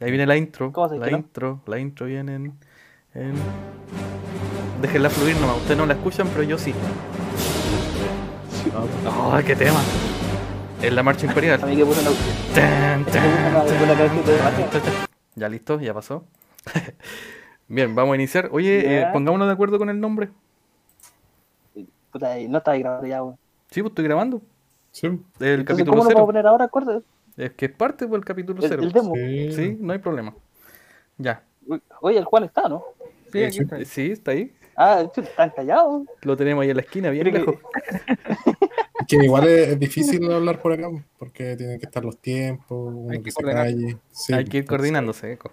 Ahí viene la intro. ¿Cómo se La llama? intro, la intro viene en. en... Déjenla fluir nomás. Ustedes no la escuchan, pero yo sí. ¡Oh, qué tema! Es la marcha A imperial. mí que. Ya listo, ya pasó. Bien, vamos a iniciar. Oye, eh, pongámonos de acuerdo con el nombre. Puta, no estaba grabando ya, weón. Sí, pues estoy grabando. Sí. El Entonces, capítulo ¿cómo lo puedo cero. poner ahora, acuerdo? Es que es parte del capítulo El, cero. el demo. Sí. Sí, no hay problema. Ya. Oye, el Juan está, ¿no? Sí, aquí está. Sí, está ahí. Ah, están callados. Lo tenemos ahí en la esquina, bien Creo que- lejos. Es que igual es, es difícil hablar por acá, porque tienen que estar los tiempos, uno Hay que, que se calle. Sí, Hay que ir coordinándose, Eco.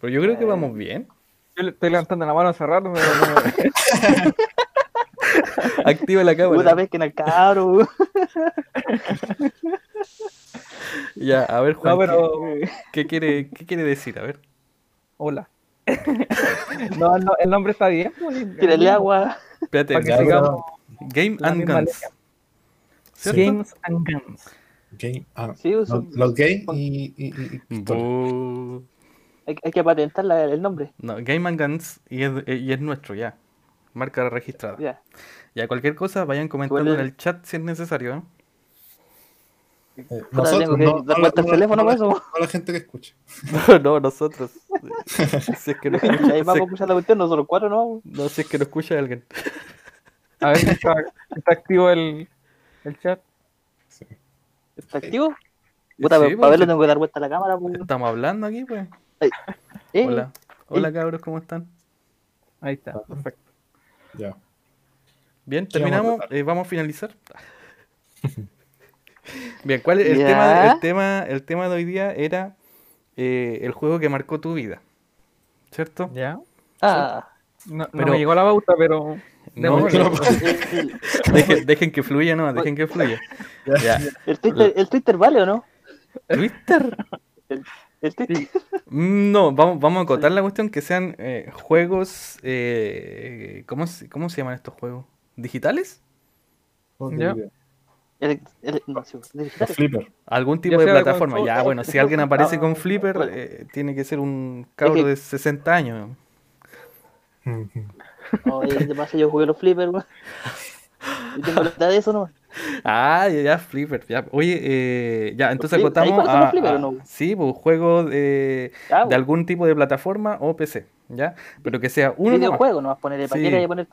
Pero yo creo que vamos bien. Yo le estoy levantando la mano hace rato, pero Activa la cámara. vez que en el weón. Ya, a ver, Juan, No, pero. ¿qué, qué quiere, ¿qué quiere decir? A ver. Hola. No, no, el nombre está bien. pues, Tírale agua. Espérate, Para que sigamos Game and Guns. Games and Guns. Game, ah, Sí, los, los gay y, y, hay, hay que patentar la- el nombre. No, Game and Guns y es, eh, y es nuestro ya. Marca registrada. Ya. Ya, cualquier cosa, vayan comentando en el chat si es necesario. ¿eh? Eh, nosotros, tengo que no, dar no vuelta la- al teléfono no para eso. no la gente que escucha. no, nosotros. si es que no Ahí escucha, si vamos a es- escuchar la cuestión, nosotros cuatro, ¿no? no, si es que no escucha alguien. A ver si está, está activo el, el chat. Sí. ¿Está activo? Puta, Sí, para pues, verlo tengo que dar vuelta a la cámara, pues. Estamos hablando aquí, pues. Eh, Hola. Hola, cabros, ¿cómo están? Ahí está, perfecto. Ya. Bien, ¿Qué vamos a terminamos. eh, vamos a finalizar. Bien, ¿cuál es el tema? El tema, el tema de hoy día era eh, el juego que marcó tu vida. ¿Cierto? ¿Ya? Ah, No, no Pero- me llegó la pauta, pero. No, no, dejen, dejen que fluya, no, dejen que fluya. Ya. el Twitter, el Twitter vale o no? ¿Twitter? El Twitter. No, vamos, vamos a acotar la cuestión que sean eh, juegos. eh, ¿cómo, se- ¿Cómo se llaman estos juegos? ¿Digitales? Ya. El, el, no, sí, el digital. Los flipper. Algún tipo Ya de plataforma. Ya, bueno, si alguien aparece ah, con Flipper, bueno. eh, tiene que ser un cabro que- de 60 años. Oye, ¿qué pasa? Yo jugué los flippers, weón. Y tengo la edad de eso, ¿no? Ah, ya, ya, Flipper. Ya. Oye, eh, ya, entonces flip- ¿sabes acotamos a, Flipper a- o no? Sí, pues juegos de, de algún tipo de plataforma o PC, ¿ya? Pero que sea uno videojuego, no vas a poner, ¿para Sí. qué le hay que poner?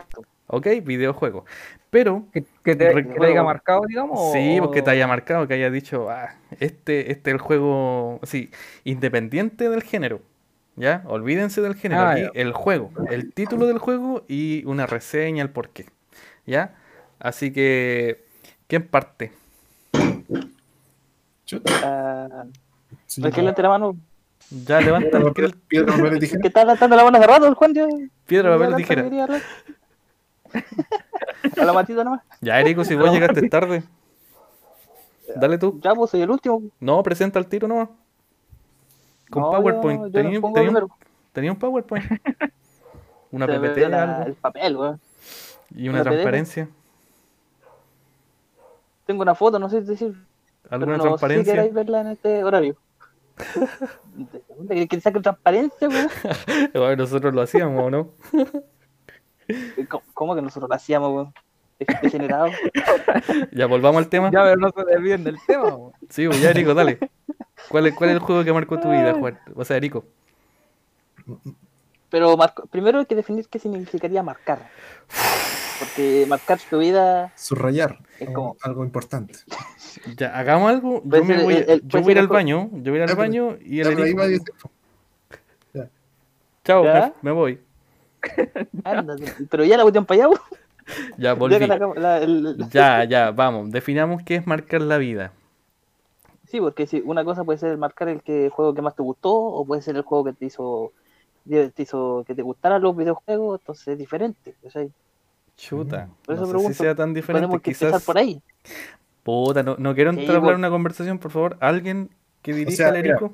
Ok, videojuego. Pero Que, que te, que haya marcado, digamos. Sí, o- porque te haya marcado, que haya dicho, ah, este, este es el juego, sí, independiente del género. ¿Ya? Olvídense del género. Ah, Aquí ya. el juego, el título del juego y una reseña, el porqué. ¿Ya? Así que, ¿quién parte? Chuta. Ah, Sí, ¿por qué levante la mano? Ya levanta el, Piedra, piedra, papel y tijera. ¿Qué está levantando la mano hace rato el Juan? Yo- piedra, papel, la tijera. A la matita nomás. Ya, Erico, si vos llegaste tarde. Dale tú. Ya, pues soy el último. No, presenta el tiro nomás. Con No, PowerPoint. yo- yo ¿Tenía, pongo tenía un, tenía un PowerPoint? Una Se ve PPT, la- algo. el papel, weón. Y una una PDF. transparencia. Tengo una foto, no sé decir. ¿Alguna no transparencia? sé si queréis verla en este horario. ¿Queréis que saque transparencia, weón? Bueno, nosotros lo hacíamos, ¿o no? ¿Cómo, cómo que nosotros lo hacíamos, weón? Degenerado. Ya, volvamos al tema. Ya, pero no se desvíen del tema. po. Sí, pues ya, Erico, dale. ¿Cuál es, ¿Cuál es el juego que marcó tu vida, Juan? O sea, Erico. Pero marco- primero hay que definir qué significaría marcar. Porque marcar tu vida Subrayar. Es como- algo importante. Ya, hagamos algo. Yo, Puede me voy, a- el- el- yo voy a ir ser al baño. Yo voy a ir al Ya, baño y el Ya, va diez- Chao, ¿Ya? me, me voy. Ándate. Pero ya la cuestión para allá. Ya, volví. La el- el- Ya, ya, vamos. Definamos qué es marcar la vida. Sí, porque si una cosa puede ser marcar el que, juego que más te gustó, o puede ser el juego que te hizo, te hizo que te gustaran los videojuegos, entonces es diferente. ¿cachai? Chuta. Por eso no sé pregunto, si sea tan diferente. Tenemos que Quizás. por ahí. Puta, no, no quiero entrar a hablar una conversación, por favor. ¿Alguien que dirija sea, al mira, Erico?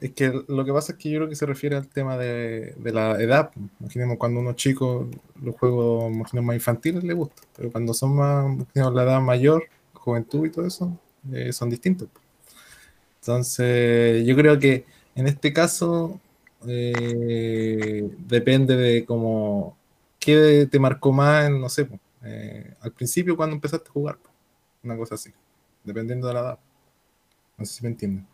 Es que lo que pasa es que yo creo que se refiere al tema de, de la edad. Imaginemos cuando uno es chico, los juegos imaginemos, más infantiles le gustan, pero cuando son más, imaginemos, la edad mayor, juventud y todo eso, eh, son distintos. Entonces, yo creo que En este caso, eh, depende de cómo, qué te marcó más, en, no sé, eh, al principio cuando empezaste a jugar, po, una cosa así, dependiendo de la edad. No sé si me entienden.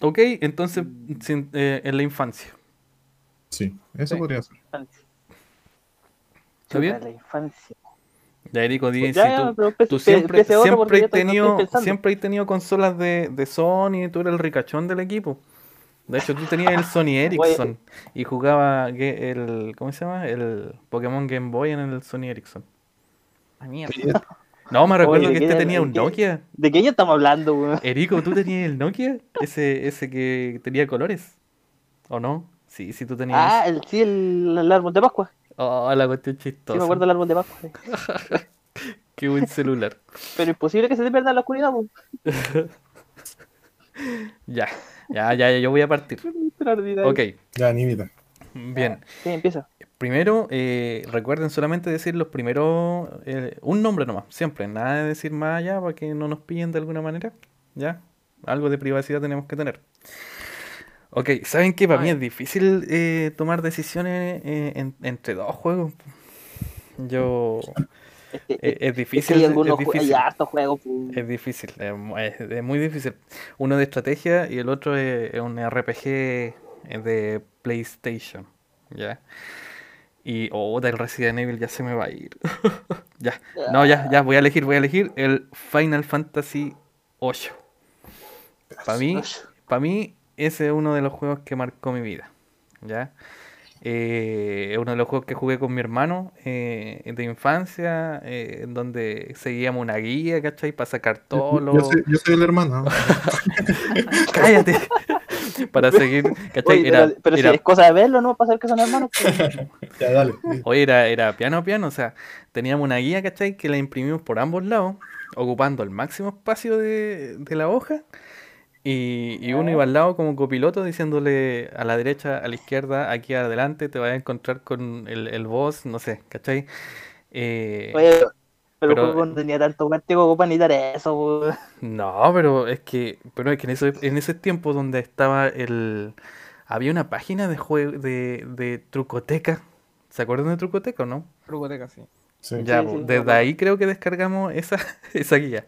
Ok, entonces sin- eh, en la infancia. Sí, eso Sí. podría ser. ¿Está bien? La infancia. Ya, Erico, Pues si ya, tú, empe- tú siempre, siempre, has tenido, siempre has tenido consolas de, de Sony, tú eres el ricachón del equipo. De hecho, tú tenías el Sony Ericsson y jugaba el, ¿cómo se llama? El Pokémon Game Boy en el Sony Ericsson. A mierda. No, me recuerdo Oye, que ¿qué este tenía un qué- Nokia. ¿De qué año estamos hablando, weón? Erico, ¿tú tenías el Nokia? Ese, ese que tenía colores. ¿O no? Sí, sí, tú tenías. Ah, el, sí, el, el árbol de Pascua. Oh, la cuestión Sí, chistosa. me acuerdo del árbol de Pascua. sí. Qué buen celular. Pero imposible que se te pierda en la oscuridad, weón. Ya, ya, ya, ya, yo voy a partir. Ok, Ya, Nivita. bien. Sí, empieza. Primero, eh, recuerden solamente decir los primeros, eh, un nombre nomás, siempre, nada de decir más allá para que no nos pillen de alguna manera, ¿ya? Algo de privacidad tenemos que tener. Ok, ¿saben qué? Para mí Ay. es difícil eh, tomar decisiones en- entre dos juegos. Yo... Es que, es es que difícil, hay es difícil. hay hartos juegos. Es difícil, es, mu- es- es muy difícil. Uno de estrategia y el otro es, un RPG de PlayStation, ¿ya? Y, oh, del Resident Evil ya se me va a ir. Ya, no, ya, ya, voy a elegir, voy a elegir el Final Fantasy VIII. Para mí, para mí, ese es uno de los juegos que marcó mi vida, ¿ya? Eh, es uno de los juegos que jugué con mi hermano eh, de infancia, eh, en donde seguíamos una guía, ¿cachai? Para sacar todos Yo, los... yo soy, yo soy el hermano. ¿no? ¡Cállate! Para seguir, ¿cachai? Oye, Era, pero, pero era- si es cosa de verlo, ¿no? Para saber que son hermanos. pues. ya, dale. Oye, era, era piano a piano, o sea, teníamos una guía, ¿cachai? Que la imprimimos por ambos lados, ocupando el máximo espacio de, de la hoja. Y, y uno iba al lado como copiloto diciéndole a la derecha, a la izquierda, aquí adelante, te vas a encontrar con el, el boss, no sé, ¿cachai? Eh, Oye, pero, Pero- el juego no tenía tanto vértigo como para necesitar eso, pues. No, pero es que, pero es que en ese, en ese tiempo donde estaba el, había una página de juego de, de Trucoteca. ¿Se acuerdan de Trucoteca o no? Trucoteca, sí. Sí. Ya, Sí, sí, me desde ahí creo que descargamos esa, esa guía.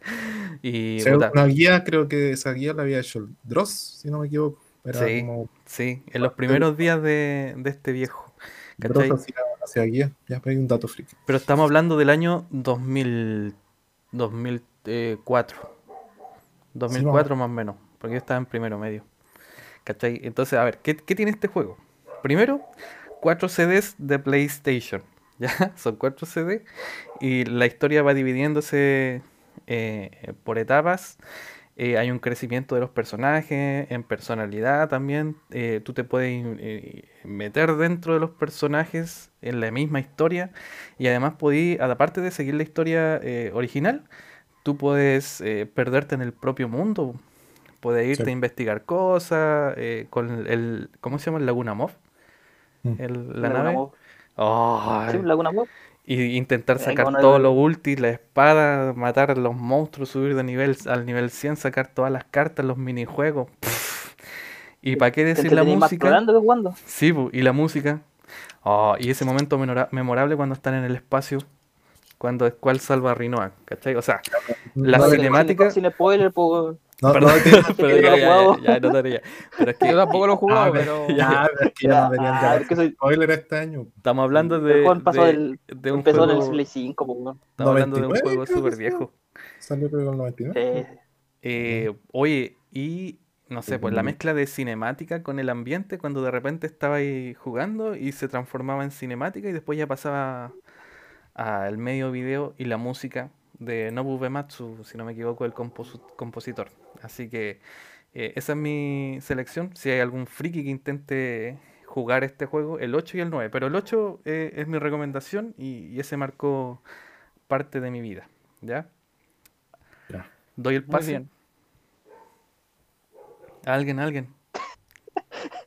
Y una guía, creo que esa guía la había hecho el Dross, si no me equivoco. Era Sí. como sí, en los primeros días de, de este viejo. Dross hacía, hacía guía. Ya, hay un dato friki. Pero estamos hablando del año 2000, 2004. 2004 más o menos, porque yo estaba en primero medio. ¿Cachai? Entonces, a ver, ¿qué, qué tiene este juego? Primero, cuatro CDs de PlayStation. ¿Ya? Son cuatro CDs. Y la historia va dividiéndose eh, por etapas. Eh, hay un crecimiento de los personajes, en personalidad también. eh, tú te puedes eh, meter dentro de los personajes en la misma historia. Y además podí, aparte de seguir la historia eh, original, tú puedes eh, perderte en el propio mundo. Puedes irte Sí. a investigar cosas eh, con el, ¿cómo se llama? El Laguna Moth. Mm. El- la Laguna nave. Mob. Oh, Sí, Laguna Mob. Y intentar sacar no- todo lo ulti, la espada, matar a los monstruos, subir de nivel al nivel 100, sacar todas las cartas, los minijuegos. Pff. Y para qué Te decir la música. que jugando. Sí, pu, y la música. Oh, y ese momento memorable cuando están en el espacio, cuando Squall salva a Rinoa, ¿cachai? O sea, La no, cinemática- Sin, spoiler, pues. No, perdón, no, pero que ya, ya, juego. ya, ya, no te haría. Pero es que Yo tampoco lo he jugado, Ah, pero. ya, es que ya no deberían de Ah, que soy- spoiler este año. estamos hablando de, pasó de, del- de un Empezó en el juego, Play 5, pues. weón. estamos hablando de un 99 juego súper viejo. Salió creo que en el 99. Eh, Eh, oye, y no sé, pues la mezcla de cinemática con el ambiente, cuando de repente estaba ahí jugando y se transformaba en cinemática y después ya pasaba al medio video y la música de Nobu Uematsu, si no me equivoco, el composu- compositor. Así que eh, esa es mi selección. Si hay algún friki que intente jugar este juego, el 8 y el 9, pero el 8 eh, es mi recomendación y, y ese marcó parte de mi vida. ¿Ya? Ya. Doy el pase. alguien, a alguien.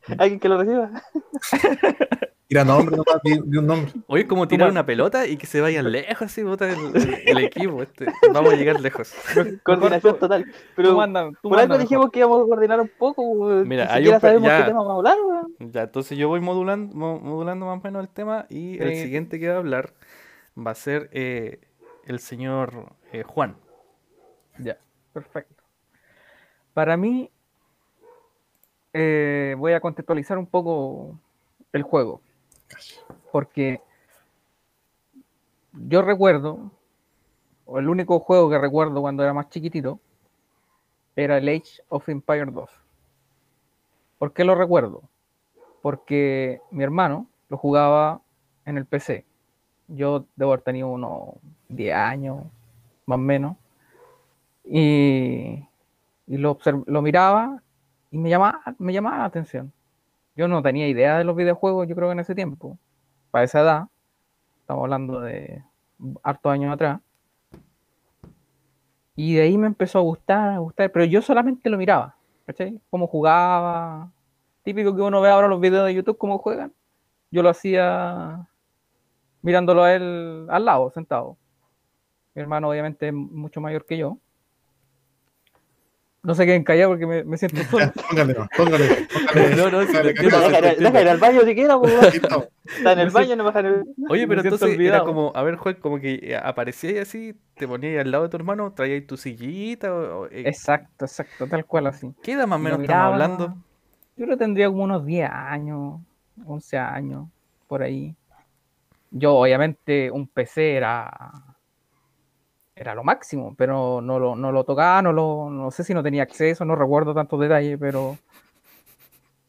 ¿Alguien que lo reciba? Tira nombre nomás, di un nombre. Oye, como tirar una pelota y que se vayan lejos así, bota el, equipo. Este. Vamos a llegar lejos. Coordinación total. Tú Pero manda, tú por algo dijimos que íbamos a coordinar un poco. weón. Mira, hay un sabemos ya. qué tema vamos a hablar, weón. Ya, entonces yo voy modulando, mo- modulando más o menos el tema y el siguiente que va a hablar va a ser eh, el señor eh, Juan. Ya, perfecto. Para mí, eh, voy a contextualizar un poco el juego. Porque yo recuerdo, o el único juego que recuerdo cuando era más chiquitito, era el Age of Empire 2. ¿Por qué lo recuerdo? Porque mi hermano lo jugaba en el PC. Yo debo haber tenido unos 10 años, más o menos y, lo, lo miraba y me llamaba, me llamaba la atención. Yo no tenía idea de los videojuegos, yo creo que en ese tiempo, para esa edad, estamos hablando de hartos años atrás. Y de ahí me empezó a gustar, a gustar, pero yo solamente lo miraba, ¿cachai? Cómo jugaba, típico que uno ve ahora los videos de YouTube, cómo juegan. Yo lo hacía mirándolo a él al lado, sentado. Mi hermano obviamente es mucho mayor que yo. No se queden callados porque me, me siento solo. Póngale, no, póngale. póngale. No, no, sí, te entiendo, póngale. Deja ir- deja ir al baño pues. Aquí estamos. Está en el Me baño, no baja en el. Oye, pero entonces era como, a ver, Juan, como que eh, aparecías así, te ponías al lado de tu hermano, traías tu sillita. O, o, eh, Exacto, exacto, tal cual así. ¿Qué edad más o menos estamos hablando? Yo creo que tendría como unos 10 años, 11 años, por ahí. Yo, obviamente, un PC era, era lo máximo, pero no lo, no lo tocaba, no, lo, no sé si no tenía acceso, no recuerdo tantos detalles, pero,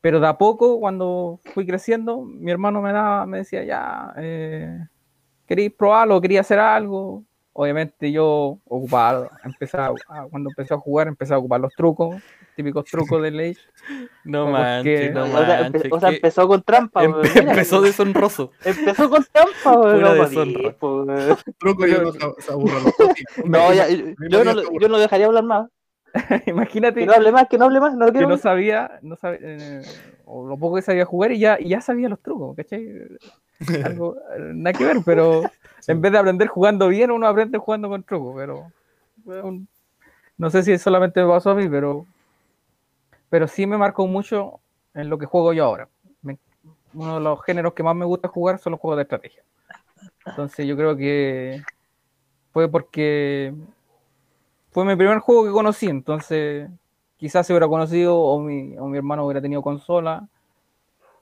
pero de a poco, cuando fui creciendo, mi hermano me, daba, me decía, ya, eh, quería probarlo, quería hacer algo. Obviamente yo ocupaba, empezaba, cuando empecé a jugar, empecé a ocupar los trucos, típicos trucos de Age. No Porque- manches, no O sea, manches. empe- o sea, que empezó con trampa, empe-. Mira, empezó deshonroso. Empezó con trampa, weón. No podía, po, weón. Truco y uno se- se aburre a los dos días. No, ya, yo, no, yo no dejaría hablar más. Imagínate Que no hable más, que no hable más, no que quiero. no sabía, no sabía, eh, o lo poco que sabía jugar y ya, y ya sabía los trucos, ¿cachai? Algo, nada que ver, pero en vez de aprender jugando bien, uno aprende jugando con trucos, pero no sé si solamente me pasó a mí, pero, pero sí me marcó mucho en lo que juego yo ahora. Me- uno de los géneros que más me gusta jugar son los juegos de estrategia. Entonces yo creo que fue porque fue mi primer juego que conocí, entonces quizás se hubiera conocido o mi, o mi hermano hubiera tenido consola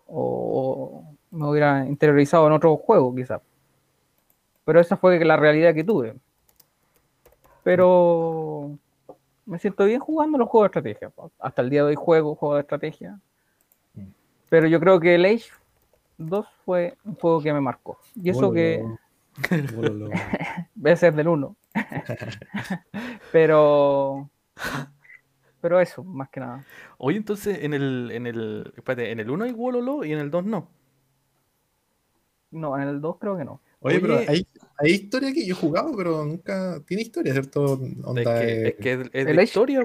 o, o me hubiera interiorizado en otro juego quizás. Pero esa fue la realidad que tuve. Pero me siento bien jugando los juegos de estrategia. Hasta el día de hoy juego juegos de estrategia. Pero yo creo que el Age 2 fue un juego que me marcó. Y eso que bolo, bolo. Debe ser del 1. pero. Pero eso, más que nada. Oye, entonces en el, en el, espérate, en el 1 hay Wololo y en el 2 no. No, en el 2 creo que no. Oye, pero hay, hay historia que yo he jugado, pero nunca tiene historia, ¿cierto? Es Onda, que, eh, es que es, es el de Age- historia.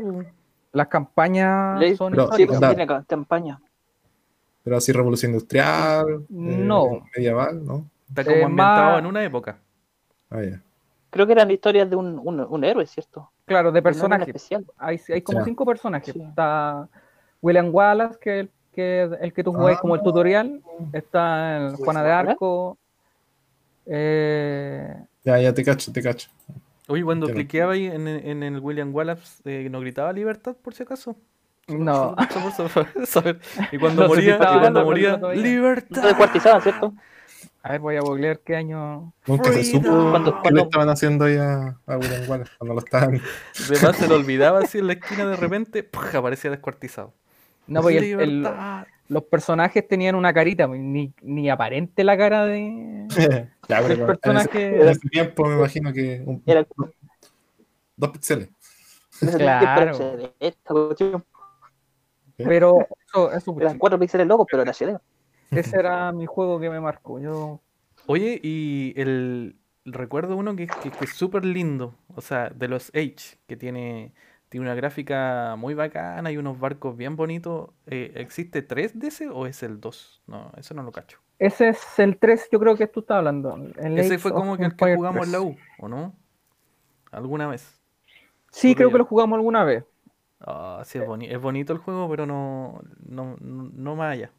Las campañas Le- son pero- Sí, pues, onda. tiene ca- campaña. Pero así revolución industrial, eh, No. medieval, ¿no? Está como Eh, ambientado más- en una época. Ah, ya. Creo que eran historias de un, un, un héroe, ¿cierto? Claro, de personajes. especial. Hay, hay como cinco personajes. Sí. Está William Wallace, que es el que, el que tú jugáis Ah. como el tutorial. Está el Juana de. Arco. Eh, Ya, ya te cacho, te cacho. Oye, cuando cliqueaba ahí en, en el William Wallace, eh, ¿no gritaba libertad por si acaso? no. Y cuando No moría, y cuando moría, libertad. se descuartizaban, ¿cierto? A ver, voy a googlear qué año. Nunca se Freedom. supo Cuando- qué cuando- le estaban haciendo ahí a, a William Wallace cuando lo estaban. Además se lo olvidaba así en la esquina de repente, aparecía descuartizado. No, porque el- el- Libertad. los personajes tenían una carita, pues, ni, ni aparente la cara de. ya, El pero en, ese, personaje- en ese tiempo me imagino que un- Era, dos píxeles. en Claro. Pero eso, eso pues, Eran cuatro píxeles locos, pero era HD. Ese era mi juego que me marcó. Yo Oye, y el recuerdo uno que, que- que es súper lindo, o sea, de los Age, que tiene, tiene una gráfica muy bacana y unos barcos bien bonitos. Eh, ¿Existe tres de ese o es el 2? No, eso no lo cacho. Ese es el 3, yo creo que tú estás hablando. el Ese Age fue como que el que jugamos en la 3. U, ¿o no? ¿Alguna vez? Sí, creo que lo jugamos alguna vez. Ah, sí, es, boni- es bonito el juego, pero no, no, no, no más allá.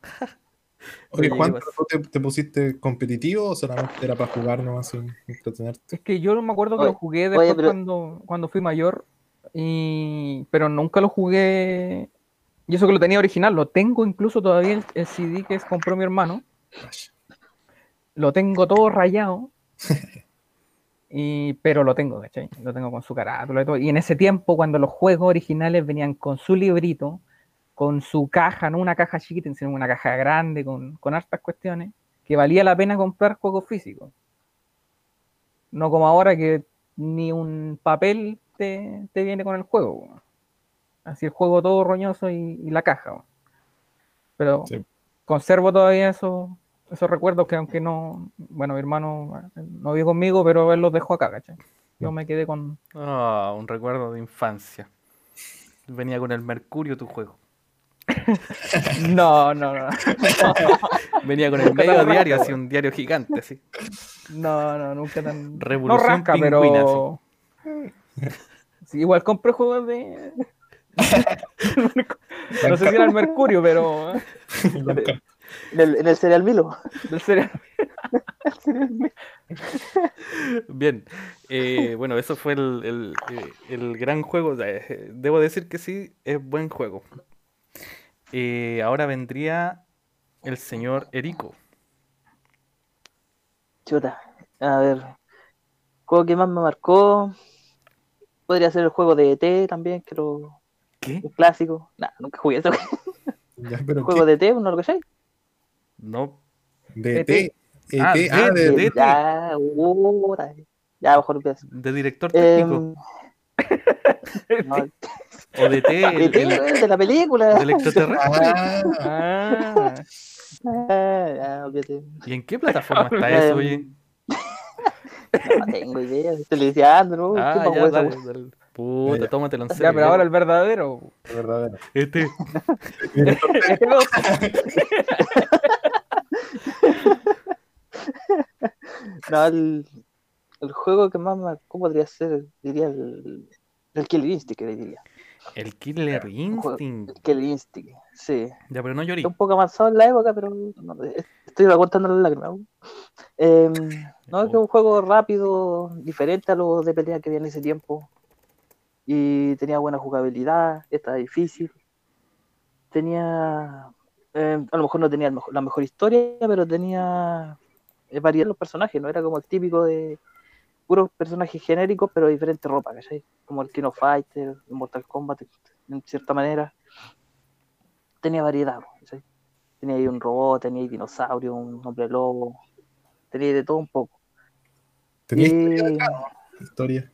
Oye, Oye, Juan. ¿tú te, te pusiste competitivo o solamente era para jugar nomás sin entretenerte? Es que yo no me acuerdo que Oye, lo jugué oye, después pero- cuando, cuando fui mayor, y... pero nunca lo jugué. Y eso que lo tenía original, lo tengo incluso todavía el, el CD que es- compró mi hermano. Lo tengo todo rayado. y, pero lo tengo, ¿cachai? Lo tengo con su carátula y todo. Y en ese tiempo, cuando los juegos originales venían con su librito, con su caja, no una caja chiquita, sino una caja grande, con, con hartas cuestiones, que valía la pena comprar juegos físicos. No como ahora que ni un papel te, te viene con el juego. Así el juego todo roñoso y, y la caja. Pero Sí. conservo todavía esos, esos recuerdos que aunque no, bueno, mi hermano no vive conmigo, pero él los dejó acá, ¿cachai? Yo me quedé con... Ah, un recuerdo de infancia. Venía con el Mercurio tu juego. No, no, no. Venía con el Nunca medio rasca, diario, así un diario gigante, así. No, no, nunca tan. Revolución no rasca, pingüina, pero. Sí, igual compré juegos de. no sé si era el Mercurio, pero. En el, en el Serial Milo. del cereal. Bien, eh, bueno, eso fue el, el, eh, el gran juego. eh, Debo decir que sí, es buen juego. Eh, ahora vendría el señor Erico. Chuta. A ver. Juego que más me marcó. Podría ser el juego de ET también, que lo. ¿Qué? Un clásico. Nah, nunca jugué eso. Ya, pero juego ¿qué? de ET, ¿no lo que No, De ET. ET. ET, Ah, ah, de- ET. Ya, puta. Ya, mejor empieza. de director técnico. Em, no, O de T, el, ET, el- de la película. del extraterrestre. Ah, Ah, Ah, ya. ¿Y en qué plataforma está eso, oye? No tengo idea. Estoy lisiando, ¿no? ¿Qué Ah, ya, dale, dale. Puta, Ya. tómatelo en ya, serio. pero ahora el verdadero. de verdad. Este, Este dos. No, el, el juego que más me marcó podría ser, diría, el, el Killer Instinct, que le diría. El Killer Instinct. El Killer Instinct, sí. Ya, pero no llorí. Está un poco avanzado en la época, pero no, estoy aguantando las lágrimas. Em, no, es que es un juego rápido, diferente a los de pelea que había en ese tiempo. Y tenía buena jugabilidad, estaba difícil. Tenía. em, a lo mejor no tenía la mejor historia, pero tenía eh, variedad los personajes, no era como el típico de puros personajes genéricos, pero de diferente ropa, ¿cachai? Como el Kino Fighter, el Mortal Kombat, en cierta manera. Tenía variedad, ¿cachai? Tenía ahí un robot, tenía ahí dinosaurio, un hombre lobo, tenía de todo un poco. Tenía Y- historia ¿no? Historia.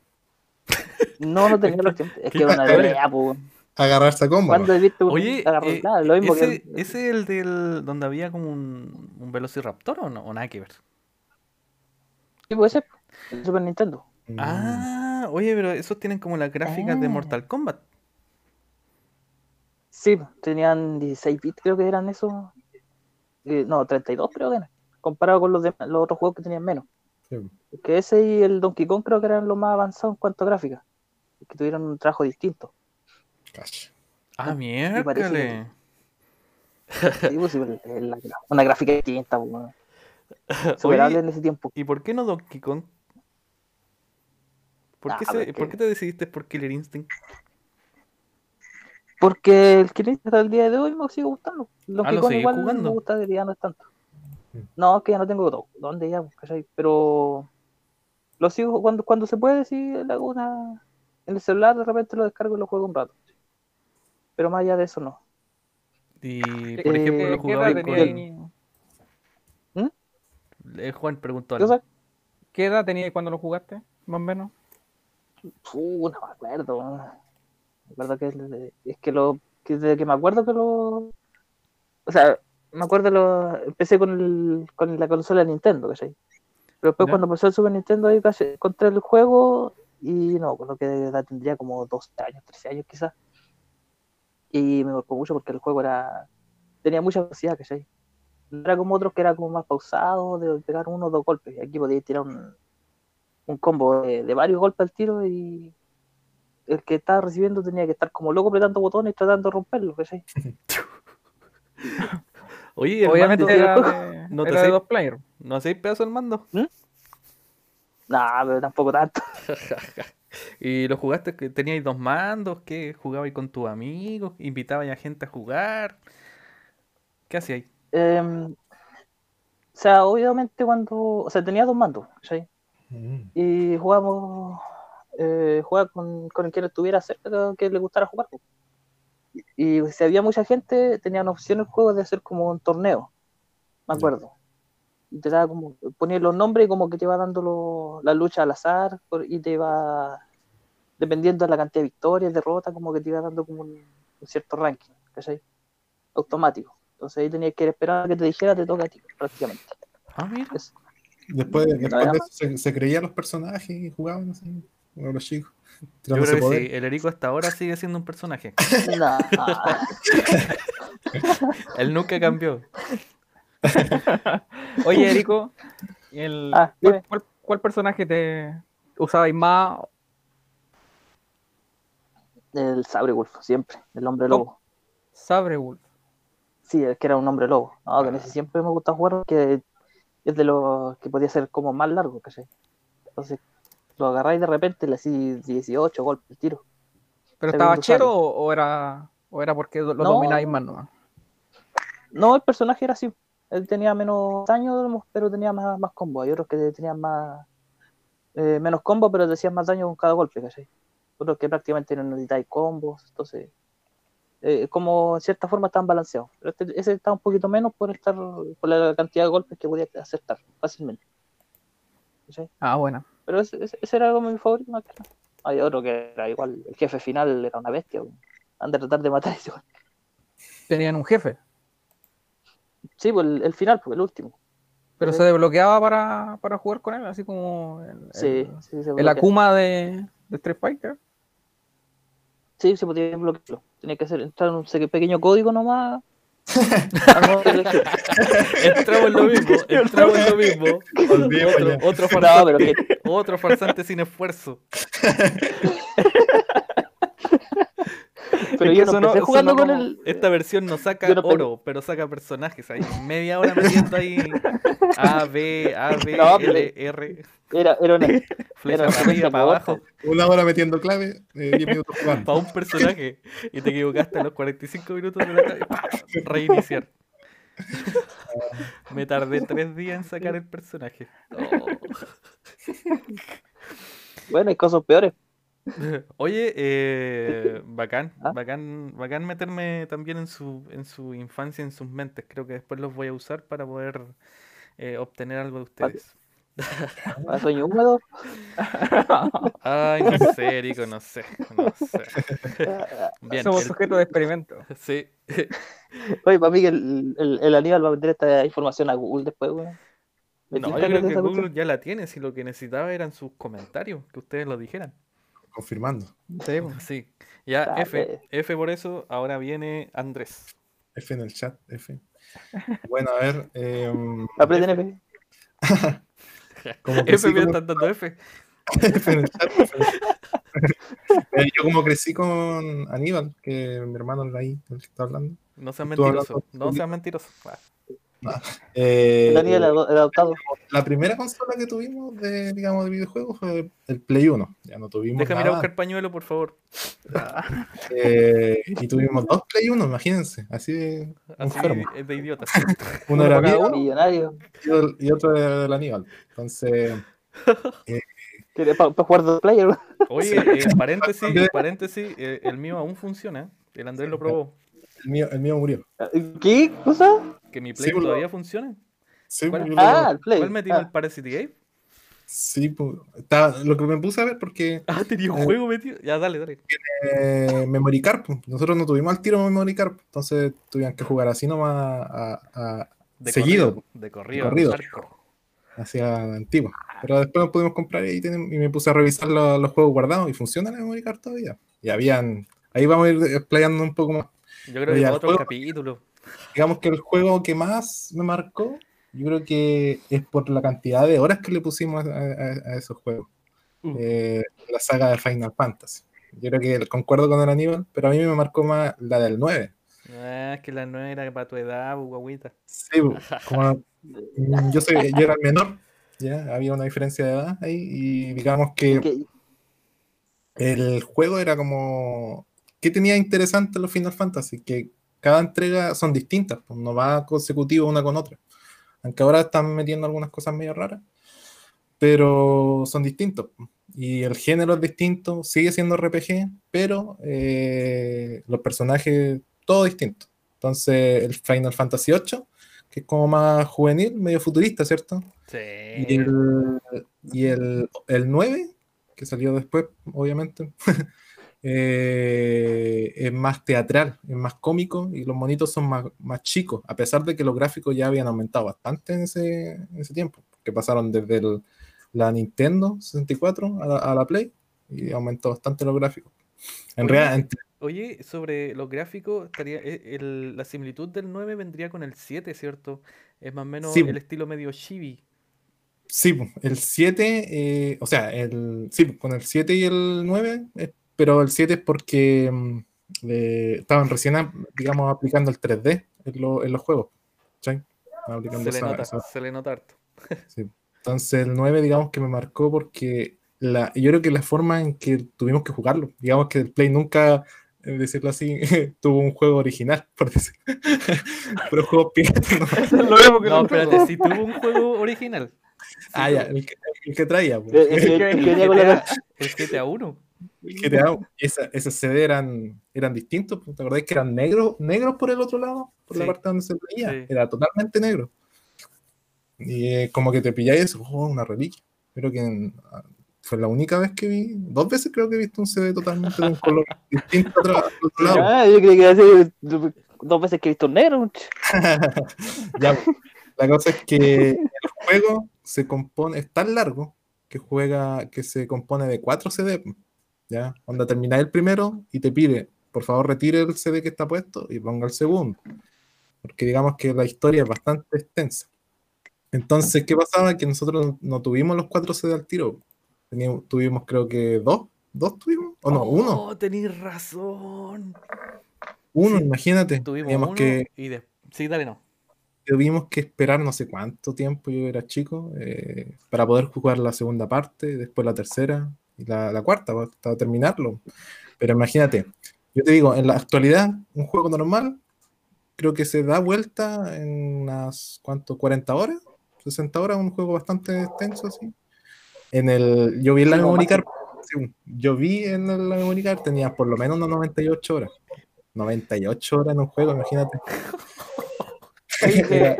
No, no tenía los tiempos. Es ¿Qué que es una pelea, po. Agarrarse a combo. ¿Cuándo ¿no? visto un Oye, agarrar- eh, lo mismo ese, que. ¿ese es el del donde había como un, un Velociraptor o no? ¿O nada que ver? Sí, puede ser. El Super Nintendo. Mm, Ah, oye, pero esos tienen como las gráficas de Ah. Mortal Kombat. Sí, tenían 16 bits, creo que eran esos. Eh, no, 32 creo que eran. Comparado con los, de, los otros juegos que tenían menos. sí. Que ese y el Donkey Kong creo que eran los más avanzados en cuanto a gráfica. Que tuvieron un trabajo distinto. Ah. Sí, pues, sí, la- una gráfica distinta, pues, superable en ese tiempo. ¿Y por qué no Donkey Kong? ¿Por, Ah, qué, pero se- es ¿por que- qué te decidiste por Killer Instinct? Porque el Killing hasta el día de hoy me sigue gustando. Donkey Ah, ¿lo Kong seguís igual jugando? me gusta, que ya no es tanto. Mm. No, es que ya no tengo do- dónde ya, ¿cachai? Pero lo sigo cuando, cuando se puede, sí, le hago una... En el celular de repente lo descargo y lo juego un rato. Pero más allá de eso no. Y, Eh, por ejemplo, lo ¿qué ¿Qué edad jugaba tenía con... ahí? Eh, Juan preguntó. ¿Qué edad tenías cuando lo jugaste? Más o menos. Uh, no me acuerdo. Me acuerdo que es, es que lo que desde que me acuerdo que lo o sea, me acuerdo lo empecé con el, con la consola de Nintendo, ¿cachai? Pero después cuando empezó el Super Nintendo ahí casi encontré el juego y no, con lo que edad tendría como 12 años, 13 años quizás. Y me marcó mucho porque el juego era tenía mucha velocidad, ¿cachai? No era como otros que era como más pausado, de pegar uno o dos golpes. Y aquí podías tirar un, un combo de, de varios golpes al tiro y el que estaba recibiendo tenía que estar como loco apretando botones y tratando de romperlo, ¿cachai? Oye, el Obviamente mando, era, de, no te era de dos players. ¿no hacéis pedazo el mando? Nah, pero tampoco tanto. ¿Y lo jugaste? que ¿Teníais dos mandos? ¿Qué? ¿Jugabais con tus amigos? ¿Invitabais a gente a jugar? ¿Qué hacíais? Em, o sea, obviamente cuando. O sea, tenía dos mandos, ¿cachai? Mm. Y jugamos. Eh, jugaba con, con el que estuviera cerca, que le gustara jugar. po. Y, y si había mucha gente, tenían opción el juego de hacer como un torneo. Me acuerdo. Y te daba como. Ponías los nombres y como que te iba dando lo- la lucha al azar por- y te iba. Dependiendo de la cantidad de victorias, derrotas, como que te iba dando como un, un cierto ranking, ¿cachai? Automático. Entonces ahí tenías que esperar a que te dijera, te toca a ti, prácticamente. Ah, mira. Es- Después, de eso se, se creían los personajes y jugaban así, como los chicos. Yo creo que poder. sí, el Erico hasta ahora sigue siendo un personaje. Nah. Él nunca cambió. Oye, Erico, el, Ah, ¿cuál, cuál- cuál personaje te usabais más? El Sabre Wolf, siempre, el hombre lobo. Sabre Wolf. Sí, es que era un hombre lobo. No, que ese siempre me gusta jugar porque es de los que podía ser como más largo, ¿cachai? Entonces lo agarráis de repente y le hacís 18 golpes el tiro. ¿Pero estaba chero o, o era, o era porque lo No. dominabais más nomás? No, el personaje era así. Él tenía menos daño, pero tenía más, más combo. Hay otros que tenían más eh, menos combo, pero te hacían más daño con cada golpe, ¿cachai? Otros que prácticamente no necesitáis combos, entonces eh, como en cierta forma estaban balanceados. Pero este- ese estaba un poquito menos por estar por la cantidad de golpes que podía acertar fácilmente. Ah, bueno. Pero ese, era como mi favorito nada. Hay otro que era igual, el jefe final era una bestia, han de tratar de matar a ese. Tenían un jefe, Sí, pues el, el final, pues el último. pero Sí. se desbloqueaba para, para jugar con él, así como el, Sí, el, el. Akuma de, de Street Fighter. Sí, sí, podía bloquearlo. Tenía que hacer, entrar en un se- pequeño código nomás. Entramos en lo mismo, entramos en lo mismo. Otro, otro No, farsante, pero que, otro farsante sin esfuerzo. Pero Es yo no sonó- empecé jugando sonó con como- el. Esta versión no saca no oro, pero saca personajes ahí. Media hora metiendo ahí A, B, A, B, L, R, Era, era una, flecha para arriba, para abajo, Una hora metiendo clave, eh, 10 minutos jugando. para un personaje. Y te equivocaste a los 45 minutos de la clave, reiniciar. Me tardé tres días en sacar el personaje. Oh. Bueno, hay cosas peores. Oye, eh, bacán, ¿Ah? bacán, bacán meterme también en su, en su infancia, en sus mentes. Creo que después los voy a usar para poder eh, obtener algo de ustedes. A sueño húmedo. Ay, no sé, Erico, no sé, no sé. Bien, Somos el- sujetos de experimento. sí. Oye, para mí que el, el, el Aníbal va a meter esta información a Google después, weón. Me No, yo creo que Google cuestión. ya la tiene, si lo que necesitaba eran sus comentarios, que ustedes lo dijeran. Confirmando. Sí. Sí. Ya, Dale. F, F por eso, ahora viene Andrés. F en el chat, F. Bueno, a ver. em, Aprieten F. como F, mira, están dando F. F en el chat, F. Eh, yo como crecí con Aníbal, que mi hermano era ahí, el que está hablando. No hablando mentirosos, no solito. sean mentirosos. Ah, Eh, El adoptado. la primera consola que tuvimos de, digamos, de videojuegos fue el Play 1. Ya no tuvimos Déjame ir a buscar pañuelo, por favor. Eh, y tuvimos dos Play 1, imagínense, así de Así es de idiotas. Uno era para cada mío uno. Millonario. y el- y otro era del Aníbal. Entonces, Para jugar dos player. weón. Oye, eh, paréntesis, paréntesis, eh, el mío aún funciona. El Andrés lo probó. El mío, el mío murió. ¿Qué cosa? Que mi Play Sí, todavía funciona. Sí, lo- Ah, el Play. ¿Cuál el Ah, Parasite Game? sí, pues, estaba- lo que me puse a ver porque Ah, tenía un Eh. juego metido. Ya, dale, dale. eh, Memory Card, pues, nosotros no tuvimos al tiro Memory Card, entonces tuvieron que jugar así nomás a, a- De Seguido. corrido, De corrido. corrido. hardcore. hacia antiguo. Pero después nos pudimos comprar y, y me puse a revisar lo- los juegos guardados y funciona la Memory Card todavía. Y habían, ahí vamos a ir explayando un poco más. Yo creo que Ya, para otro juego- capítulo. digamos que el juego que más me marcó, yo creo que es por la cantidad de horas que le pusimos a, a- a esos juegos. Uh. Eh, la saga de Final Fantasy. Yo creo que concuerdo con el Aníbal, pero a mí me marcó más la del 9. Ah, es que la nueva era para tu edad, guaguita. Sí, como mm, yo, soy, yo era el menor, ya había una diferencia de edad ahí, y digamos que Que- el juego era como. ¿Qué tenía interesante los Final Fantasy? Que cada entrega son distintas, pues, no va consecutivo una con otra. Aunque ahora están metiendo algunas cosas medio raras, pero son distintos. pues. Y el género es distinto, sigue siendo RPG, pero eh, los personajes, todo distinto. Entonces, el Final Fantasy VIII, que es como más juvenil, medio futurista, ¿cierto? Sí. Y el, y el, el 9, que salió después, obviamente, eh, es más teatral, es más cómico y los monitos son más, más chicos, a pesar de que los gráficos ya habían aumentado bastante en ese, en ese tiempo, que pasaron desde el- la Nintendo 64 a la, a la Play y aumentó bastante los gráficos. En Oye, realidad, Oye, sobre los gráficos, estaría, eh, el- la similitud del 9 vendría con el 7, ¿cierto? Es más o menos Sí. el estilo medio chibi. Sí, el 7, eh, o sea, el, sí, con el 7 y el 9, eh, pero el 7 es porque mm, eh, estaban recién, digamos, aplicando el 3D en, lo- en los juegos. aplicando Se le nota, esa- se le nota harto. sí. Entonces el 9, digamos que me marcó porque la, yo creo que la forma en que tuvimos que jugarlo, digamos que el Play nunca, eh, decirlo así, tuvo un juego original, por decir. pero juegos piratas, ¿no? Eso es lo mismo que No, espérate, si tuvo un juego original. Sí Ah, ya, el que, el que traía. pues. el- el que- el que GTA, el GTA 1. GTA, esa, CD eran, eran distintos, ¿te acordáis que eran negros, negros por el otro lado? Por la parte donde se veía, Sí. era totalmente negro. Y eh, como que te pilláis oh, una reliquia. Creo que en- ah, fue la única vez que vi, dos veces creo que he visto un CD totalmente de un color distinto a otro, otro lado. Ah, yo creí que iba a decir dos veces que he visto un negro. Ya, pues, la cosa es que el juego se compone, es tan largo que juega, que se compone de cuatro CD. ¿Ya? Onda termina el primero y te pide, por favor, retire el CD que está puesto y ponga el segundo. Porque digamos que la historia es bastante extensa. Entonces, ¿qué pasaba? Que nosotros no tuvimos los cuatro CD al tiro. Teníamos- tuvimos, creo que dos. ¿Dos tuvimos? O no, uno. Oh, tenéis razón. Uno, sí, imagínate. Tuvimos Teníamos uno que y después. Sí, dale, no. tuvimos que esperar no sé cuánto tiempo, yo era chico, eh, para poder jugar la segunda parte, después la tercera la, la cuarta, hasta terminarlo. Pero imagínate, yo te digo, en la actualidad, un juego normal, creo que se da vuelta en unas, ¿cuánto? ¿40 horas? ¿60 horas? Un juego bastante extenso, así. En el, yo vi en la Sí, sí, yo vi en la memory card, tenía por lo menos unas 98 horas. 98 horas en un juego, imagínate. Que, que-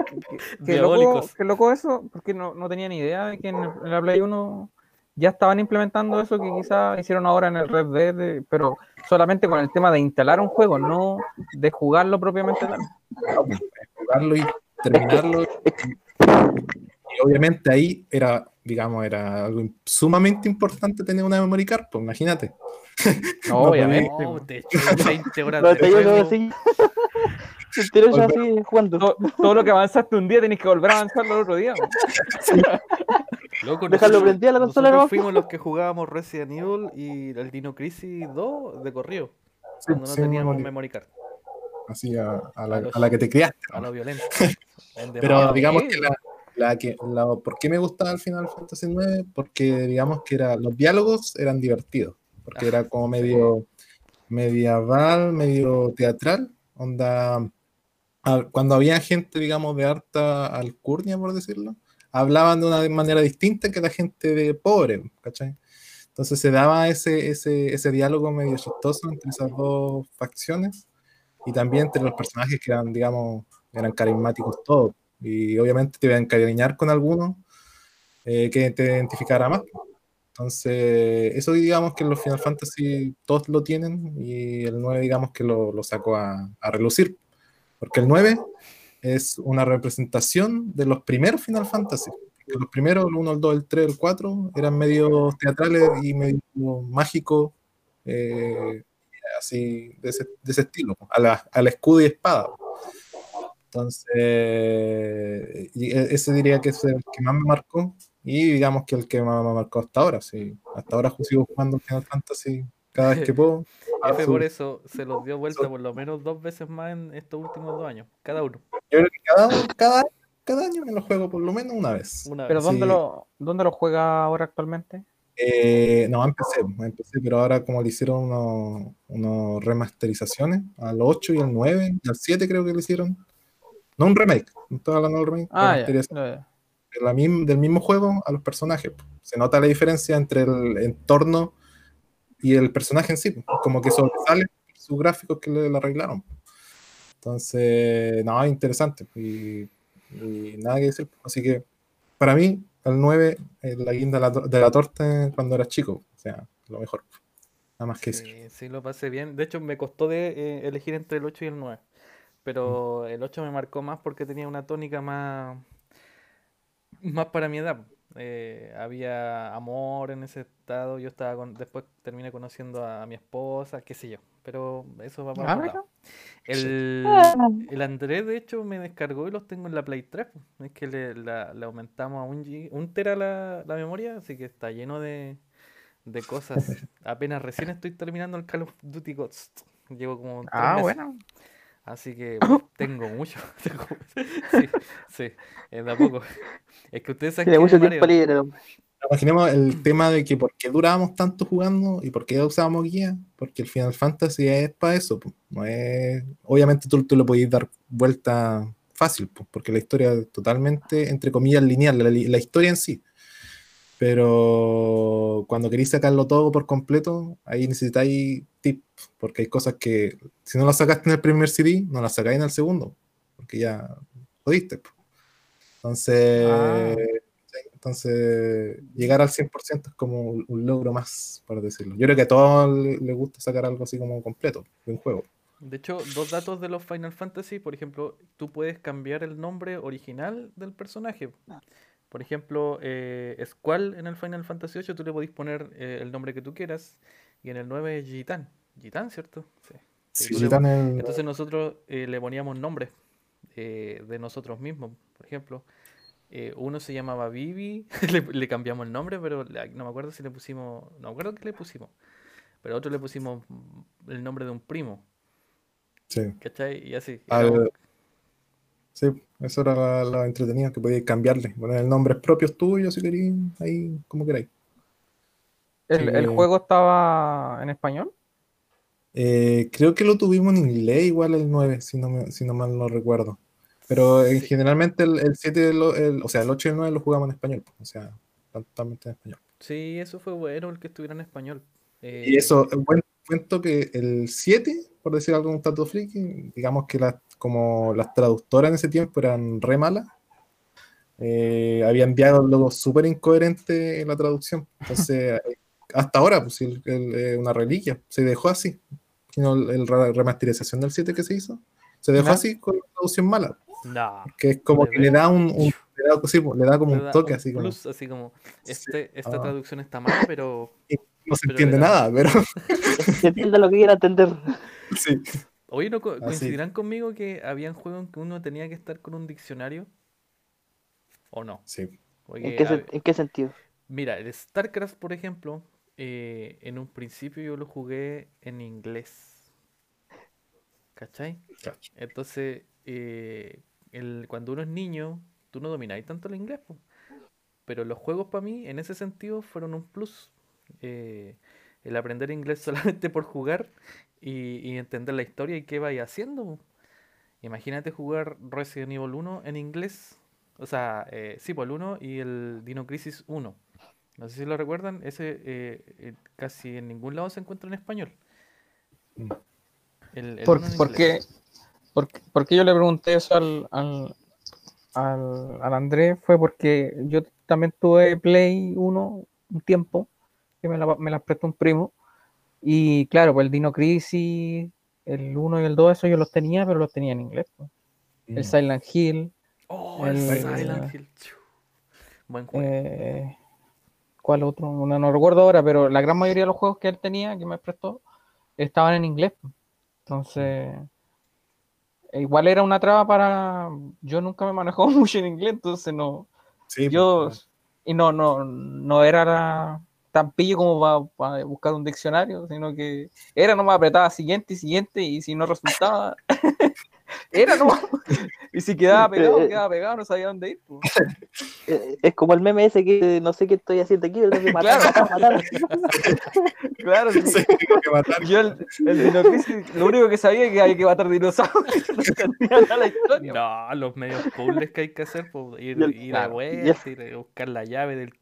que loco, que loco eso, porque no, no tenía ni idea de que en la Play 1 ya estaban implementando eso que quizás hicieron ahora en el Red Dead, de- pero solamente con el tema de instalar un juego, no de jugarlo propiamente tal. jugarlo y terminarlo. Y, obviamente ahí era, digamos, era algo sumamente importante tener una memory card, pues imagínate. No, obviamente. No, te echó 20 horas No, de así. Entero yo así jugando. todo, todo lo que avanzaste un día tenés que volver a avanzarlo el otro día. Loco, Dejarlo prendida la consola, nosotros ¿no? fuimos los que jugábamos Resident Evil y el Dino Crisis 2 de corrido. Sí, Cuando no sí, teníamos memory- memory card. Así a, a la, A los- a la que te criaste. A lo violento. Pero digamos sí. que la, la que la, ¿por qué me gustaba el Final Fantasy IX? Porque digamos que era, los diálogos eran divertidos, porque era como medio medieval, medio teatral, onda cuando había gente, digamos, de harta alcurnia, por decirlo, hablaban de una manera distinta que la gente de pobre, ¿cachai? Entonces se daba ese, ese, ese diálogo medio chistoso entre esas dos facciones y también entre los personajes que eran, digamos, eran carismáticos todos. Y obviamente te iban a encariñar con alguno eh, que te identificara más. Entonces, eso digamos que en los Final Fantasy todos lo tienen y el 9 digamos que lo, lo sacó a, a relucir. Porque el 9 es una representación de los primeros Final Fantasy. Los primeros, el 1, el 2, el 3, el 4, eran medio teatrales y medio mágicos, eh, así de ese, de ese estilo, a la, a la escudo y espada. Entonces, y e- ese diría que es el que más me marcó y digamos que el que más me marcó hasta ahora. Sí. Hasta ahora sigo jugando Final Fantasy cada vez que puedo. F por eso se los dio vuelta por lo menos dos veces más en estos últimos dos años, cada uno. Yo creo que cada, cada, cada año me lo juego por lo menos una vez. Una ¿Pero vez. dónde, Sí. lo, dónde lo juega ahora actualmente? Eh, no, empecé, empecé, pero ahora como le hicieron unos, unos remasterizaciones al 8 y al 9 y al 7 creo que le hicieron. No un remake, no estoy hablando del remake, Ah, ya. ya, de la del mismo juego a los personajes. Se nota la diferencia entre el entorno y el personaje en sí, pues, como que sobresale sus gráficos que le, le arreglaron. Entonces, no, interesante y, y nada que decir. Así que para mí, el 9 es la guinda de la, to- de la torta cuando era chico, o sea, lo mejor. Nada más que decir. Sí, sí, lo pasé bien. De hecho, me costó de eh, elegir entre el 8 y el 9. Pero el 8 me marcó más porque tenía una tónica más, más para mi edad. Eh, había amor en ese estado. Yo estaba con, después terminé conociendo a, mi esposa, qué sé yo. Pero eso va para Ah, otro lado. El, el Andrés, de hecho, me descargó y los tengo en la Play 3. po. Es que le, la- le aumentamos a un, gi- un tera la, la memoria, así que está lleno de, de cosas. Apenas recién estoy terminando el Call of Duty Ghost. Llevo como Ah, meses. bueno. Así que tengo mucho. tengo- sí, sí, eh, de a poco. Es que ustedes saben Tiene que mucho me tiempo mareo. libre, hombre. Imaginemos el tema de que por qué durábamos tanto jugando y por qué usábamos guía, porque el Final Fantasy es para eso, pues. no es, obviamente tú, tú le podías dar vuelta fácil, pues, porque la historia es totalmente, entre comillas, lineal, la, la historia en sí. Pero cuando queréis sacarlo todo por completo, ahí necesitáis tips, porque hay cosas que si no las sacaste en el primer CD, no las sacáis en el segundo, porque ya jodiste. Entonces, Ah. entonces llegar al 100% es como un, logro más, por decirlo. Yo creo que a todos le- les gusta sacar algo así como completo de un juego. De hecho, dos datos de los Final Fantasy, por ejemplo, tú puedes cambiar el nombre original del personaje. Por ejemplo, eh, Squall en el Final Fantasy VIII tú le podés poner eh, el nombre que tú quieras y en el 9 es Gitan. Gitan, ¿cierto? Sí. El- Entonces nosotros eh, le poníamos nombres eh, de nosotros mismos. Por ejemplo, eh, uno se llamaba Vivi, le, le cambiamos el nombre, pero no me acuerdo si le pusimos, no me acuerdo qué le pusimos. Pero a otro le pusimos el nombre de un primo, sí. ¿cachai? Y así. Al- éramos- Sí, eso era lo, lo entretenido, que podíais cambiarle, poner nombres propios tuyos si queréis, ahí como queráis. ¿El, el Sí. juego estaba en español? Eh, creo que lo tuvimos en inglés igual el 9, si no, me- si no mal no recuerdo. Pero eh, Sí. generalmente el, el 7, lo- el- o sea, el 8 y el 9 lo jugamos en español, o sea, totalmente en español. Sí, eso fue bueno el que estuviera en español. Eh, Y eso, eh, buen cuento que el 7, por decir algo un tanto friki, digamos que las, como las traductoras en ese tiempo eran re malas, eh, habían diálogos súper incoherentes en la traducción. Entonces, eh, hasta ahora, pues el- el- eh, una reliquia, se dejó así. Sino el, el re- remasterización del 7 que se hizo, se dejó así con la traducción mala, No. que es como ¿De que le da un, un- le da, sí, pues, le da como le un toque, un así como plus, así como, este, esta Ah. traducción está mala, pero no se pero entiende nada, pero Que entienda lo que quiera entender. sí. Oye, ¿no co- Así. coincidirán conmigo que habían juegos en que uno tenía que estar con un diccionario? ¿O no? sí. Porque, ¿En qué, a sen- ver, en qué sentido? mira, el StarCraft, por ejemplo, eh, en un principio yo lo jugué en inglés. ¿Cachai? Cacho. Entonces, eh, el, cuando uno es niño, tú no domináis tanto el inglés. po. Pero los juegos para mí, en ese sentido, fueron un plus. Eh, el aprender inglés solamente por jugar y, y entender la historia y qué vaya haciendo. Imagínate jugar Resident Evil 1 en inglés. O sea, eh, sí, por el 1 y el Dino Crisis 1. No sé si lo recuerdan, ese eh, eh, casi en ningún lado se encuentra en español. Mm. El, el ¿Por, en por qué, por, por qué yo le pregunté eso al, al, al, al Andrés? Fue porque yo también tuve Play 1 un tiempo, que me la, me la prestó un primo. Y claro, pues el Dino Crisis, el 1 y el 2, eso yo los tenía, pero los tenía en inglés. pues. Mm. El Silent Hill, Oh, el el- Silent Hill. Chu. Buen juego. eh, ¿cuál otro? No, no recuerdo ahora, pero la gran mayoría de los juegos que él tenía, que me prestó, estaban en inglés. pues. Entonces, igual era una traba para. Yo nunca me manejaba mucho en inglés, entonces no. Sí, Yo. pues, Y no, no, no era la- tan pillo como para, buscar un diccionario, sino que era nomás apretaba siguiente y siguiente, y si no resultaba. era nomás. Y si quedaba pegado, quedaba pegado, no sabía dónde ir. pues. Eh, Es como el meme ese que no sé qué estoy haciendo aquí, tengo que matar, Claro. matar, matar. Claro, sí. sí, tengo que matar. Yo el, el Dinocrisis, lo único que sabía es que había que matar dinosaurios. No los medios puzzles que hay que hacer, pues, ir, ir claro, a vuelta, ir a buscar la llave del.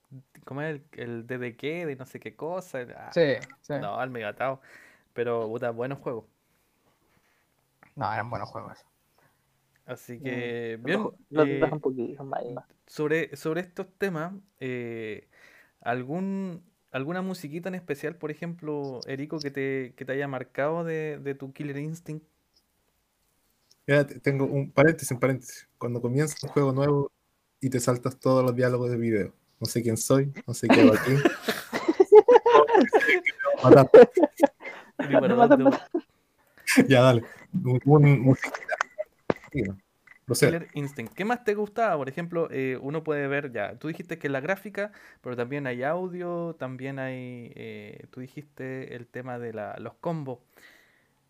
¿Cómo es? El, el de de qué, de no sé qué cosa. ah, Sí, sí. No, al medio atado. Pero, puta, buenos juegos. No, eran buenos juegos. Así que, Mm, bien. Lo- lo eh, dejo un poquito sobre, sobre estos temas, eh, ¿algún, ¿alguna musiquita en especial, por ejemplo, Erico, que te, que te haya marcado de, de tu Killer Instinct? Ya te- tengo un paréntesis, un paréntesis. Cuando comienza un juego nuevo y te saltas todos los diálogos de video. No sé quién soy, no sé qué hago aquí. Ya, dale. Un, un- no. Sé. Instinct. ¿Qué más te gustaba? Por ejemplo, eh, uno puede ver ya, tú dijiste que la gráfica, pero también hay audio, también hay, eh, tú dijiste el tema de la, los combos.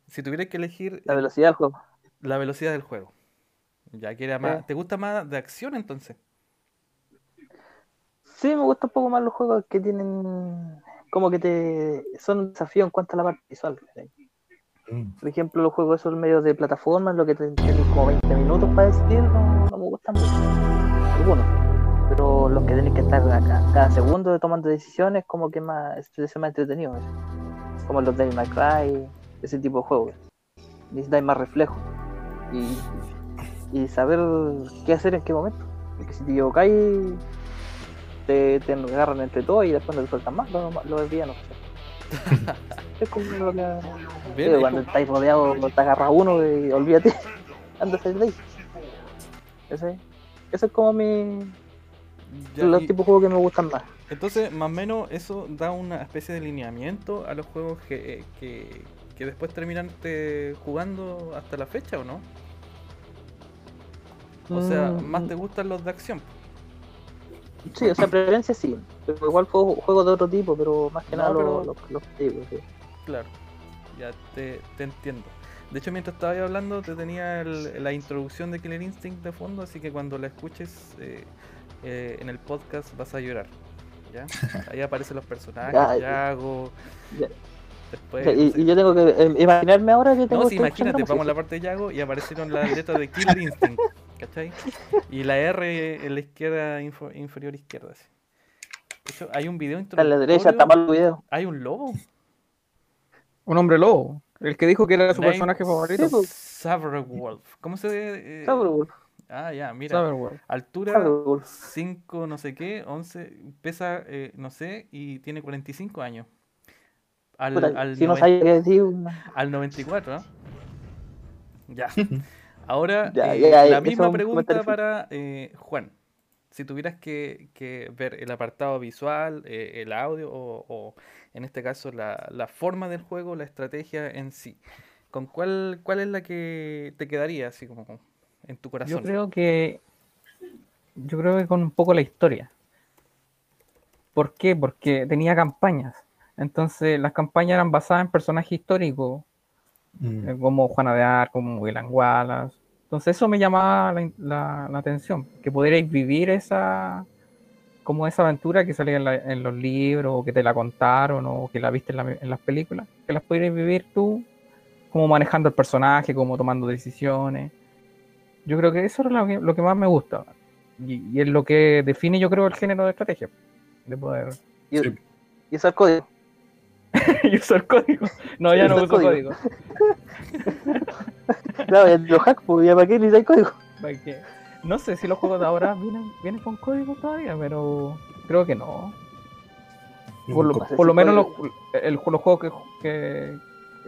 Si tuvieras que elegir La velocidad del juego. la velocidad del juego, ya que era más, Eh. ¿te gusta más de acción entonces? Sí, me gustan un poco más los juegos que tienen como que te son un desafío en cuanto a la parte visual. Mm. Por ejemplo, los juegos esos medios de plataforma, lo que te tienen como 20 minutos para decidir, no, no me gustan mucho. Algunos. Pero los que tienen que estar acá, cada segundo tomando decisiones, como que más, es más entretenido. Como los Devil May Cry, ese tipo de juegos. Necesitáis más reflejo. Y, y saber qué hacer en qué momento. Porque si te equivocáis, te, te agarran entre todos y después no te sueltan más los, los es como que. Bien, Sí, es cuando como- estáis rodeados, te agarra uno y olvídate, ándate de ahí. Ese, ese es como mi, ya, los y- tipos de juegos que me gustan más. Entonces, más o menos eso da una especie de lineamiento a los juegos que, que, que después terminan te jugando hasta la fecha, ¿o no? O sea, Mm, más te gustan los de acción. Sí, o sea, preferencia sí. Pero igual juego, juegos de otro tipo, pero más que No, nada pero- los, sí. Claro, ya te, te entiendo. De hecho, mientras estaba hablando, te tenía el- la introducción de Killer Instinct de fondo, así que cuando la escuches eh, eh, en el podcast vas a llorar. ¿Ya? Ahí aparecen los personajes, Ya, Yago. ya. Después. No y, sé. y yo tengo que eh, imaginarme ahora que tengo No, sí, escuchando imagínate, vamos a la parte de Yago y aparecieron las letras de Killer Instinct, ¿cachai? Y la R en la izquierda, info- inferior izquierda. así. De hecho, hay un video a la derecha, está introductorio, mal el video. Hay un lobo. Un hombre lobo. El que dijo que era su Name- personaje favorito. Sí. Saberwolf. ¿Cómo se ve? eh, Saberwolf, Ah, ya, mira. Saberwolf. Altura Saberwolf. 5 no sé qué, 11, pesa eh, no sé y tiene 45 años. Al, Puta, al, si no noven- sabía qué decir, una- al 94, ¿no? Ya. Ahora, Ya, eh, ya, la misma pregunta para eh, Juan. Si tuvieras que, que ver el apartado visual, eh, el audio o, o, en este caso la, la forma del juego, la estrategia en sí, ¿con cuál, cuál es la que te quedaría así como en tu corazón? Yo creo que. Yo creo que con un poco la historia. ¿Por qué? Porque tenía campañas. Entonces, las campañas eran basadas en personajes históricos, Mm. eh, como Juana de Arco, como William Wallace. Entonces, eso me llamaba la, la- la atención, que pudierais vivir esa como esa aventura que salía en, la- en los libros, o que te la contaron, o que la viste en, la- en las películas, que las pudierais vivir tú, como manejando el personaje, como tomando decisiones. Yo creo que eso es lo que, lo que más me gusta. Y, y es lo que define, yo creo, el género de estrategia. De poder Y, Sí. y usar código. y usar código. No, ya no uso código. código. Claro, ya los hacks, pues ya para qué necesitáis código. Porque no sé si los juegos de ahora vienen, vienen con código todavía, pero creo que no. Por lo, por lo menos los, el, los juegos que, que-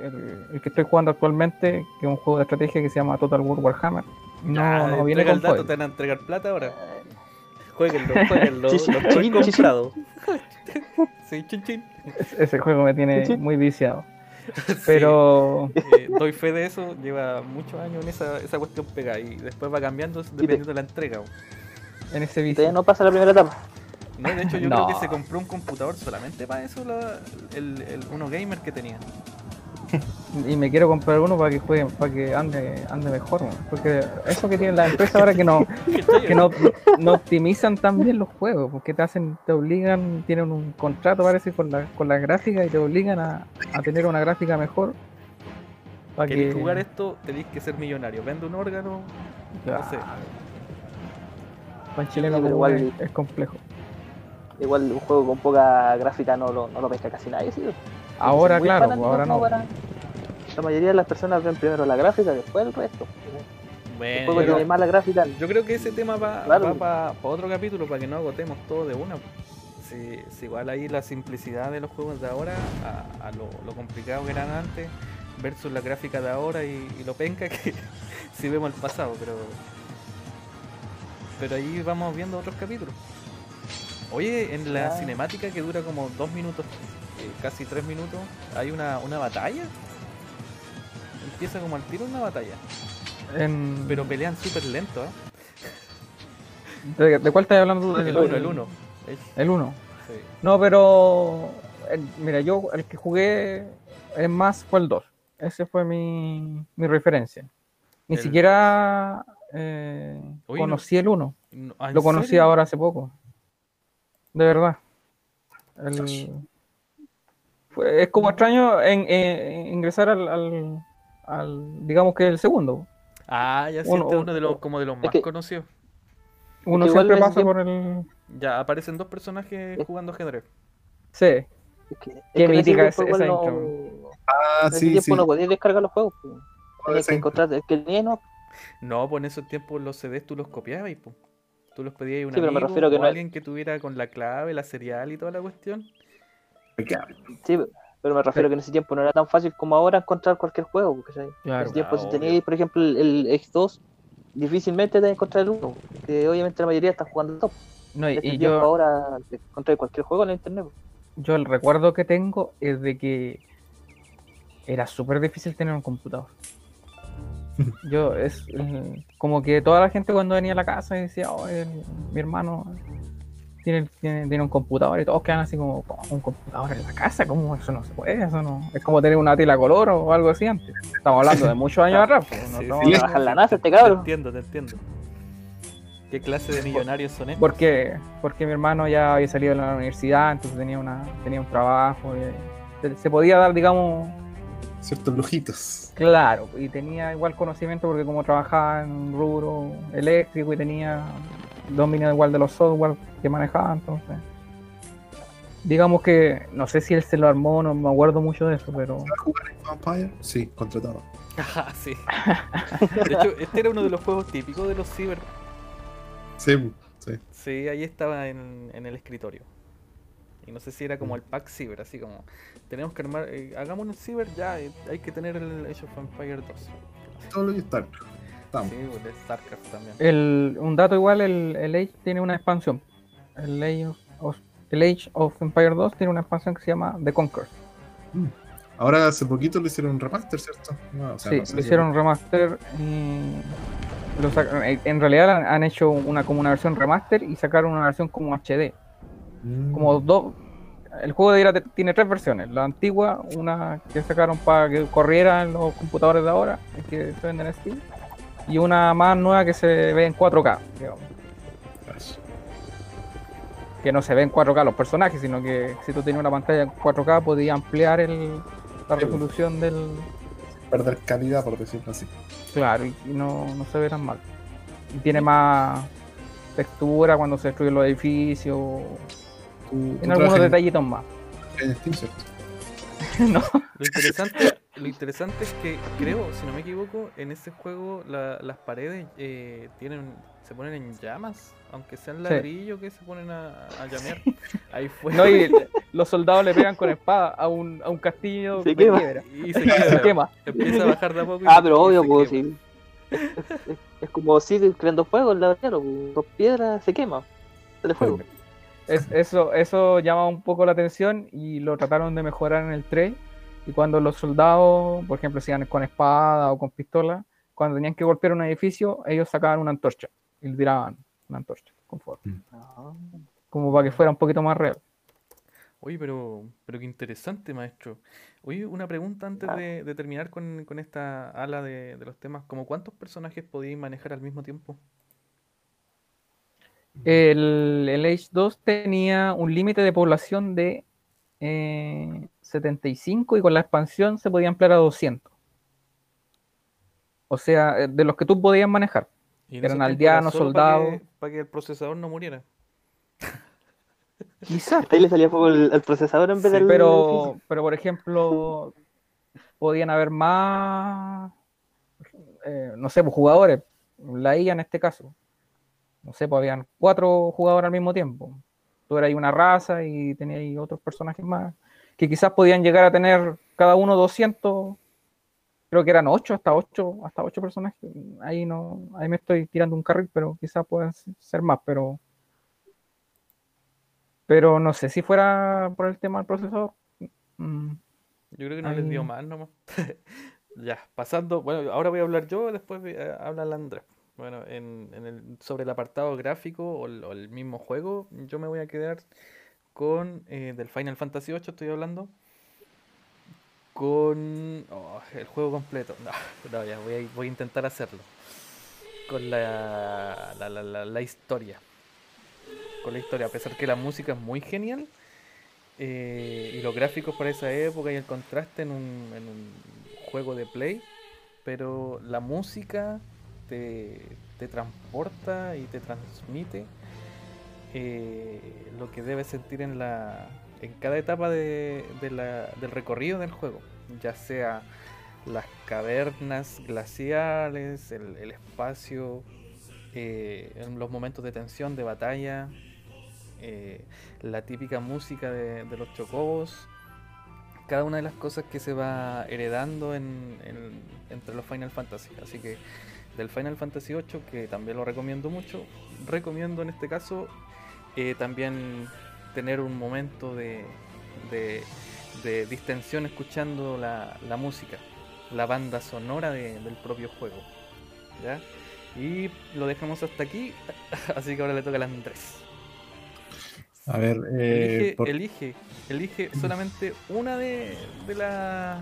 el, el que estoy jugando actualmente, que es un juego de estrategia que se llama Total War Warhammer, no, Ya, no viene con el dato, código. te van a entregar plata ahora. Jueguenlo, jueguenlo. Lo chichi. comprado. Sí, chin chin. Es- Ese juego me tiene muy viciado. Pero Eh, doy fe de eso, lleva muchos años en esa, esa cuestión pegada y después va cambiando dependiendo de la entrega. en ese vicio. todavía no pasa la primera etapa. No, de hecho yo No. creo que se compró un computador solamente para eso, la- el, el uno gamer que tenía. Y me quiero comprar uno para que juegue, para que ande, ande mejor, porque eso que tienen las empresas ahora que no, que no, no optimizan tan bien los juegos, porque te hacen, te obligan, tienen un contrato parece con la, con la gráfica y te obligan a, a tener una gráfica mejor. Para que ¿Queréis jugar esto? Tenéis que ser millonario. Vende un órgano. Claro. no sé. Para chileno como igual- es, es complejo. Igual un juego con poca gráfica no lo, no lo pesca casi nadie, ¿sí? Ahora, claro, ahora no. para- La mayoría de las personas ven primero la gráfica, después el resto. Bueno, mala gráfica. yo creo que ese tema va, Claro. para otro capítulo, para que no agotemos todo de una. Si, si igual ahí la simplicidad de los juegos de ahora a, a lo, lo complicado que eran antes versus la gráfica de ahora y, y lo penca que si vemos el pasado, pero pero ahí vamos viendo otros capítulos. Oye, en la Ah. cinemática que dura como dos minutos, casi tres minutos, hay una, una batalla. Empieza como al tiro una batalla, En- pero pelean súper lento, ¿eh? ¿De, de cuál estás hablando? El 1, el 1. El 1. No, pero el- mira, yo el que jugué es más fue el 2. Ese fue mi, mi referencia. Ni El- siquiera eh, Oye, no- conocí el 1. ah, Lo conocí ahora hace poco. De verdad. El- es como extraño en, en- ingresar al, al- al- digamos que el segundo. Ah, ya sí, Uno- este es uno de los, como de los más que- conocidos. Uno siempre pasa por el... Ya aparecen dos personajes Es- jugando ajedrez. Sí, Es que, es Qué mítica esa no- intro. Ah, en ese sí, tiempo sí. no podías descargar los juegos. pues. Tenías que encontrar el que tenía, no. No, pues en esos tiempos los CDs tú los copiabas y pues. Tú los pedías a un Sí, pero me amigo refiero que o no alguien que tuviera con la clave, la serial y toda la cuestión. Sí, pero me refiero que en ese tiempo no era tan fácil como ahora encontrar cualquier juego. Porque, en claro. ese tiempo, Ah, si obvio. teníais, por ejemplo, el, el X2, difícilmente te encontrar el 1. Que obviamente la mayoría está jugando el top. No, y, En y tiempo yo, ahora te encontráis cualquier juego en la internet. pues. yo el recuerdo que tengo es de que era súper difícil tener un computador. Yo es eh, como que toda la gente cuando venía a la casa y decía, oh, el- mi hermano tiene, tiene, tiene un computador y todos quedan así como, "¿Cómo, un computador en la casa, ¿cómo eso no se puede? Eso no. Es como tener una tela color o algo así antes. Estamos hablando de muchos años atrás. pues, no Sí, sí. la NASA este Te cabrón. entiendo, te entiendo. ¿Qué clase de millonarios son estos? Porque, porque mi hermano ya había salido de la universidad, entonces tenía una tenía un trabajo, y se, se podía dar, digamos, Ciertos lujitos. claro, y tenía igual conocimiento porque como trabajaba en un rubro eléctrico y tenía dominio igual de los software que manejaba, entonces digamos que no sé si él se lo armó, no me acuerdo mucho de eso, pero ¿Va a jugar en Vampire? Sí, contratado. Ajá, sí. De hecho, este era uno de los juegos típicos de los ciber. Sí, sí. Sí, ahí estaba en, en el escritorio. Y no sé si era como el pack ciber, así como tenemos que armar, eh, hagamos un ciber ya, eh, hay que tener el Age of Empire 2. Todo lo que está. Estamos. Sí, de StarCraft también. el, un dato igual, el, el Age tiene una expansión. El Age of, el Age of Empire 2 tiene una expansión que se llama The Conquer. Ahora hace poquito le hicieron un remaster, ¿cierto? No, o sea, Sí, no sé le si- hicieron un remaster y lo sac- en- realidad han- han hecho una como una versión remaster y sacaron una versión como HD. Mm. Como dos. El juego de ira tiene tres versiones. La antigua, una que sacaron para que corriera en los computadores de ahora, que se venden en Steam, y una más nueva que se ve en 4K, digamos. Que no se ve en 4K los personajes, sino que si tú tenías una pantalla en 4K podías ampliar el, la Sí. resolución del, Perder calidad, por decirlo así. Claro, y, y no, no se ve tan mal. Y tiene más textura cuando se destruyen los edificios. Tiene algunos detallitos más. en, en Steam, ¿cierto? no, Lo interesante, lo interesante es que creo, si no me equivoco, en ese juego la- las paredes eh, tienen, se ponen en llamas, aunque sean Sí. ladrillos que se ponen a, a llamear. Ahí fue. no, y los soldados le pegan con espada a un, a un castillo Se de quema. piedra. y se Se quema. quema. Empieza a bajar de a poco. y- Ah, pero obvio, pues sí. Es, es- es como sigue creando fuego el lavadero, pues, dos piedras se quema. Sale fuego. Es- eso, eso llama un poco la atención y lo trataron de mejorar en el 3. Y cuando los soldados, por ejemplo, se iban con espada o con pistola, cuando tenían que golpear un edificio, ellos sacaban una antorcha y le tiraban una antorcha con fuego. Ah. Como para que fuera un poquito más real. Oye, pero, pero qué interesante, maestro. Oye, una pregunta antes Ah. de, de terminar con, con esta ala de, de los temas. ¿Cómo cuántos personajes podíais manejar al mismo tiempo? El, el Age 2 tenía un límite de población de eh, 75 y con la expansión se podía ampliar a 200. O sea, eh, de los que tú podías manejar. Eran aldeanos, solo para que- soldados. Para que el procesador no muriera. Quizás. Ahí le salía fuego el, el procesador en vez Sí, del. Pero, pero por ejemplo, podían haber más, eh, no sé, pues, jugadores. La IA en este caso. No sé, pues habían cuatro jugadores al mismo tiempo. Tú eras ahí una raza y tenías ahí otros personajes más que quizás podían llegar a tener cada uno 200. Creo que eran 8, hasta 8, hasta 8 personajes. Ahí no, ahí me estoy tirando un carril, pero quizás puedan ser más, pero pero no sé si fuera por el tema del procesador. Mm, Yo creo que no les dio más nomás. Ya, pasando, bueno, ahora voy a hablar yo, después eh, habla Andrés. Bueno, en, en el, sobre el apartado gráfico o el, o el mismo juego, yo me voy a quedar con eh, del Final Fantasy VIII, estoy hablando. Con oh, el juego completo. No, no, ya voy a, voy a intentar hacerlo. Con la, la, la, la- la historia. Con la historia, a pesar que la música es muy genial. eh, y los gráficos para esa época y el contraste en un, en un juego de play, pero la música te, te transporta y te transmite eh, lo que debes sentir en la en cada etapa de, de la- del recorrido del juego, ya sea las cavernas glaciales, el, el espacio, eh, en los momentos de tensión, de batalla, eh, la típica música de, de los chocobos, cada una de las cosas que se va heredando en, en- entre los Final Fantasy. Así que del Final Fantasy VIII, que también lo recomiendo mucho, recomiendo en este caso eh, también tener un momento de, de, de distensión escuchando la, la música, la banda sonora de- del propio juego. ¿ya? Y lo dejamos hasta aquí, así que ahora le toca al Andrés. A ver, eh, Elige, por- elige, elige solamente una de, de la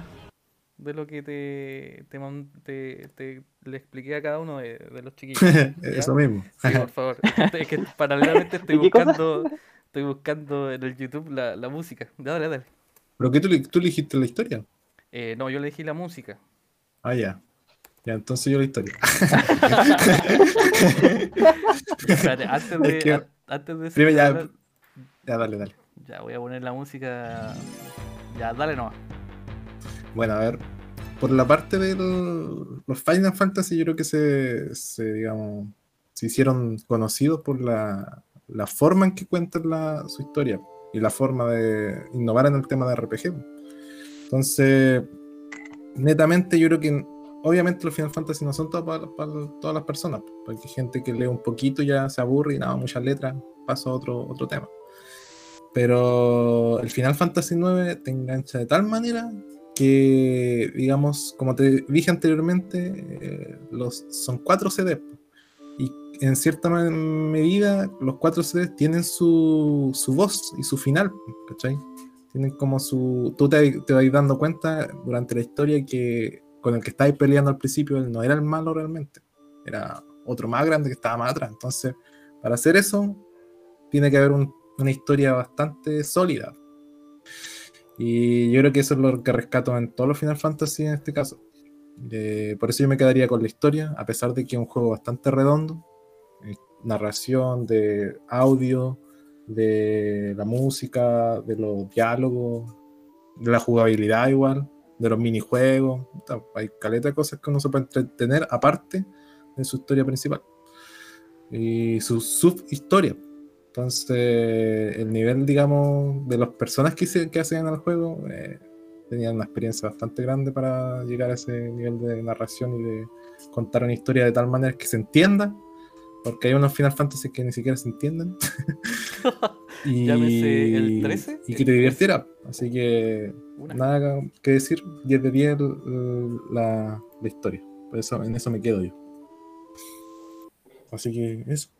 de lo que te, te, te- te- le expliqué a cada uno de, de los chiquillos. eso mismo. Sí, por favor. Es que paralelamente estoy buscando, estoy buscando en el YouTube la, la música. Dale, dale. ¿Pero qué tú, le- tú elegiste la historia? Eh, no, yo elegí la música. Ah, ya. Ya, entonces yo la historia. Espérate, antes de, Es que- an- antes de Primero ya- hablar- Ya, dale, dale. ya voy a poner la música. Ya, dale nomás. Bueno, a ver, por la parte de los Final Fantasy, yo creo que se, digamos, se hicieron conocidos por la, forma en que cuentan su historia y la forma de innovar en el tema de RPG. Entonces, netamente, yo creo que obviamente los Final Fantasy no son todas para, todas las personas, porque hay gente que lee un poquito ya se aburre y nada, muchas letras, paso a otro, otro tema. Pero el Final Fantasy IX te engancha de tal manera que, digamos, como te dije anteriormente, eh, los, son cuatro CDs. Y en cierta me- medida, los cuatro CDs tienen su, su voz y su final, ¿cachai? Tienen como su. Tú te, te vas dando cuenta durante la historia que con el que estáis peleando al principio, no era el malo realmente. Era otro más grande que estaba más atrás. Entonces, para hacer eso, tiene que haber un- una historia bastante sólida. Y yo creo que eso es lo que rescato en todos los Final Fantasy en este caso. Por eso yo me quedaría con la historia, a pesar de que es un juego bastante redondo. eh, narración, de audio, de la música, de los diálogos, de la jugabilidad igual, de los minijuegos. Hay caleta de cosas que uno se puede entretener aparte de su historia principal. Y su subhistoria. Entonces, el nivel, digamos, de las personas que, se, que hacen el juego eh, tenían una experiencia bastante grande para llegar a ese nivel de narración y de contar una historia de tal manera que se entienda, Porque hay unos Final Fantasy que ni siquiera se entienden. y, Llámese el 13, y que te divirtiera. Así que Una. nada que decir. 10 de 10 l- la, la historia. Por eso, en eso me quedo yo. Así que eso.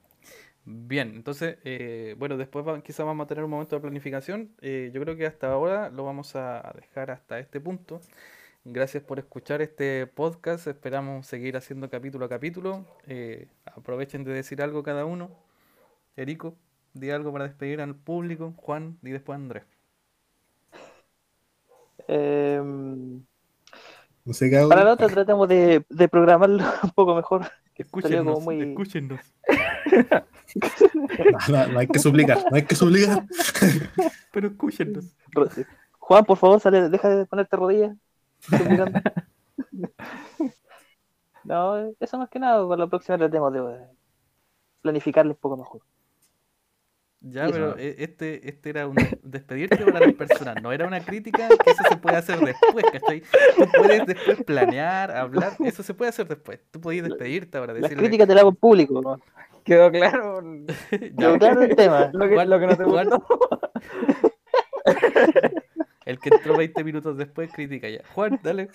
Bien, entonces, eh, bueno, después va- quizás vamos a tener un momento de planificación. Eh, yo creo que hasta ahora lo vamos a dejar hasta este punto. Gracias por escuchar este podcast. Esperamos seguir haciendo capítulo a capítulo. Eh, aprovechen de decir algo cada uno. Erico, di algo para despedir al público. Juan, y después Andrés. Em, No sé qué hago. para la otra tratamos de, de programarlo un poco mejor. Escúchenos, muy- escúchenos. No, no, no hay que suplicar. No hay que suplicar. Pero escúchenos. Juan, por favor, sale, deja de ponerte rodillas. No, eso más que nada, para la próxima tratemos de planificarlo un poco mejor. Ya, pero e- este, este era un despedirte para las personas, no era una crítica, que eso se puede hacer después, ¿cachai? Tú puedes después planear, hablar, eso se puede hacer después. Tú podías despedirte ahora, Las decirle, críticas te las hago en público, ¿no? Quedó claro Pero claro el tema. lo que, lo que no te gustó. el que entró 20 minutos después critica ya. Juan, dale.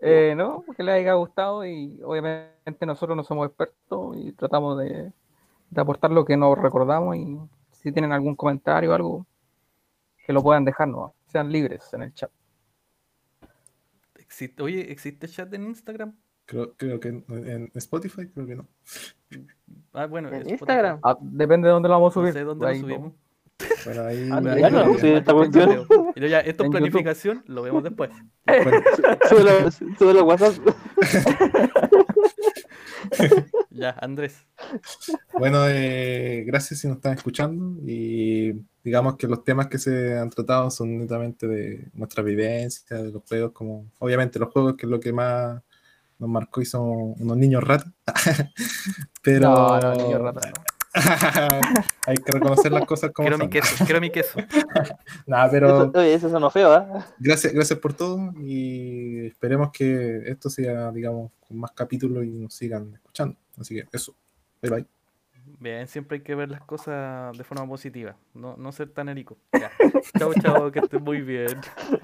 Eh, no, que les haya gustado y obviamente nosotros no somos expertos y tratamos de, de aportar lo que nos recordamos y si tienen algún comentario o algo, que lo puedan dejarnos, sean libres en el chat. Existe, oye, ¿existe chat en Instagram? Creo, creo que en, en Spotify, creo que no. Ah, bueno, ¿En Spotify. Instagram? Ah, depende de dónde lo vamos a No subir. sé dónde Ahí lo no. subimos. Bueno, ahí. Ah, ahí- ya no, sí, esta cuestión. Ya, esto es YouTube. planificación, lo vemos después. bueno, súbelo a WhatsApp. Ya, Andrés. Bueno, eh, gracias si nos están escuchando y digamos que los temas que se han tratado son netamente de nuestra vivencia, de los juegos, como obviamente los juegos que es lo que más nos marcó y son unos niños ratas. Pero No, no, niño rata, no. hay que reconocer las cosas como Quiero mi queso, quiero mi queso. Nah, pero Eso, oye, eso sonó feo, ¿ah? gracias, gracias por todo y esperemos que esto sea, digamos, con más capítulos y nos sigan escuchando. Así que eso. Bye bye. Bien, siempre hay que ver las cosas de forma positiva, no, no ser tan erico. Chao, chao, que estés muy bien.